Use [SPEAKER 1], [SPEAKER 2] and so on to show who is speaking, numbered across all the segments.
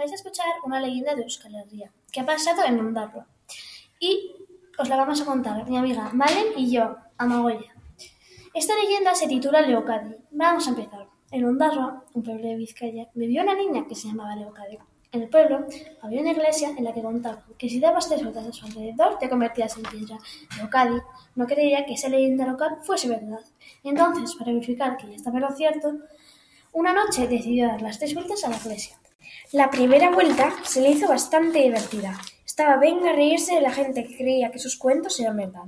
[SPEAKER 1] Vais a escuchar una leyenda de Euskal Herria que ha pasado en Ondarroa y os la vamos a contar mi amiga Malen y yo, Amagoya. Esta leyenda se titula Leocadi. Vamos a empezar. En Ondarroa, un pueblo de Vizcaya, vivió una niña que se llamaba Leocadi. En el pueblo había una iglesia en la que contaban que si dabas tres vueltas a su alrededor te convertías en piedra. Leocadi no creía que esa leyenda local fuese verdad. Y entonces, para verificar que ya estaba lo cierto, una noche decidió dar las tres vueltas a la iglesia.
[SPEAKER 2] La primera vuelta se le hizo bastante divertida. Estaba bien a reírse de la gente que creía que sus cuentos eran verdad.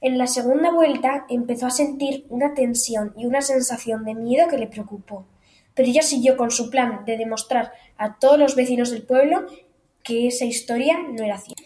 [SPEAKER 2] En la segunda vuelta empezó a sentir una tensión y una sensación de miedo que le preocupó, pero ella siguió con su plan de demostrar a todos los vecinos del pueblo que esa historia no era cierta.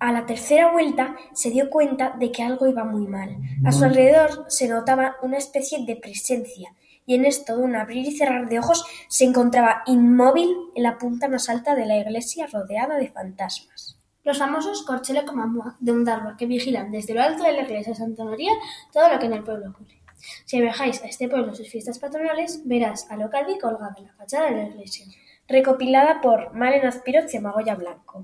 [SPEAKER 2] A la tercera vuelta se dio cuenta de que algo iba muy mal. A su alrededor se notaba una especie de presencia y en esto de un abrir y cerrar de ojos se encontraba inmóvil en la punta más alta de la iglesia rodeada de fantasmas.
[SPEAKER 1] Los famosos Corchelo Comamua de Ondarroa que vigilan desde lo alto de la iglesia de Santa María todo lo que en el pueblo ocurre. Si viajáis a este pueblo en sus fiestas patronales, verás a Locadi colgado en la fachada de la iglesia.
[SPEAKER 2] Recopilada por Malen Azpiroz y Amagoya Blanco.